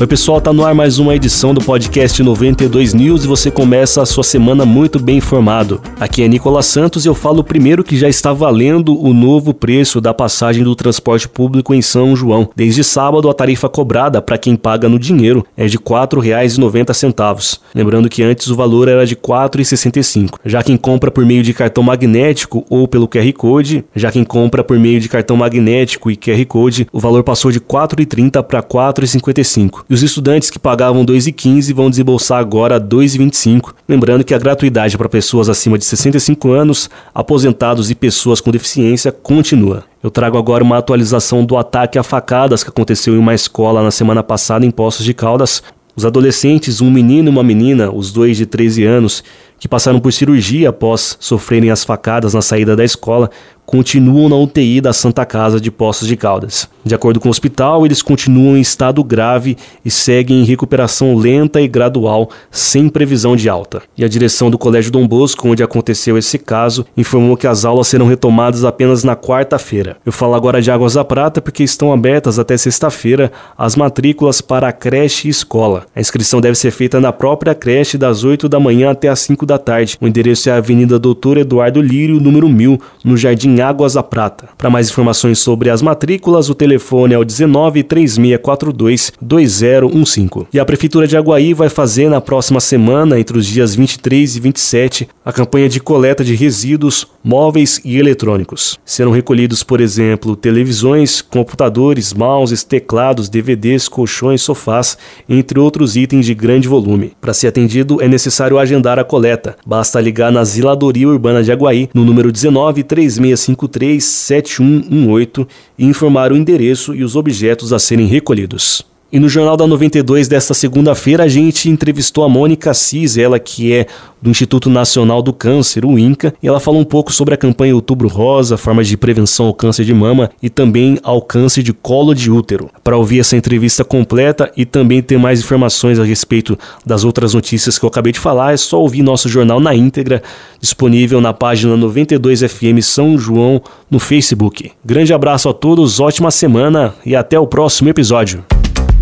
Oi, pessoal, tá no ar mais uma edição do podcast 92 News e você começa a sua semana muito bem informado. Aqui é Nicolas Santos e eu falo primeiro que já está valendo o novo preço da passagem do transporte público em São João. Desde sábado, a tarifa cobrada para quem paga no dinheiro é de R$ 4,90. Lembrando que antes o valor era de R$ 4,65. Já quem compra por meio de cartão magnético ou pelo QR Code, já quem compra por meio de cartão magnético e QR Code, o valor passou de R$ 4,30 para R$ 4,55 e os estudantes que pagavam 2,15 vão desembolsar agora 2,25. Lembrando que a gratuidade para pessoas acima de 65 anos, aposentados e pessoas com deficiência continua. Eu trago agora uma atualização do ataque a facadas que aconteceu em uma escola na semana passada em Poços de Caldas. Os adolescentes, um menino e uma menina, os dois de 13 anos, que passaram por cirurgia após sofrerem as facadas na saída da escola, continuam na UTI da Santa Casa de Poços de Caldas. De acordo com o hospital, eles continuam em estado grave e seguem em recuperação lenta e gradual, sem previsão de alta. E a direção do Colégio Dom Bosco, onde aconteceu esse caso, informou que as aulas serão retomadas apenas na quarta-feira. Eu falo agora de Águas da Prata porque estão abertas até sexta-feira as matrículas para a creche e escola. A inscrição deve ser feita na própria creche das 8 da manhã até as 5 da tarde. O endereço é a Avenida Doutor Eduardo Lírio, número 1000, no Jardim Águas da Prata. Para mais informações sobre as matrículas, o telefone é o 19 3642 2015. E a Prefeitura de Aguaí vai fazer na próxima semana, entre os dias 23 e 27, a campanha de coleta de resíduos móveis e eletrônicos. Serão recolhidos, por exemplo, televisões, computadores, mouses, teclados, DVDs, colchões, sofás, entre outros itens de grande volume. Para ser atendido, é necessário agendar a coleta. Basta ligar na Ziladoria Urbana de Aguaí no número 19 36 537118 e informar o endereço e os objetos a serem recolhidos. E no Jornal da 92 desta segunda-feira a gente entrevistou a Mônica Cis, ela que é do Instituto Nacional do Câncer, o INCA, e ela falou um pouco sobre a campanha Outubro Rosa, formas de prevenção ao câncer de mama e também ao câncer de colo de útero. Para ouvir essa entrevista completa e também ter mais informações a respeito das outras notícias que eu acabei de falar, é só ouvir nosso jornal na íntegra, disponível na página 92 FM São João no Facebook. Grande abraço a todos, ótima semana e até o próximo episódio.